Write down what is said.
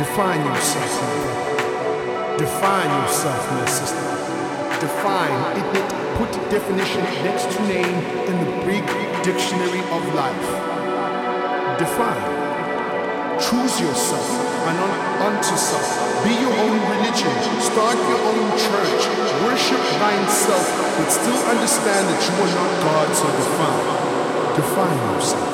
Define yourself, my. Define yourself, my sister. Define. It, put definition next to name in the Greek dictionary of life. Define. Choose yourself and unto self. Be your own religion. Start your own church. Worship thyself, but still understand that you are not God, so define. Define yourself.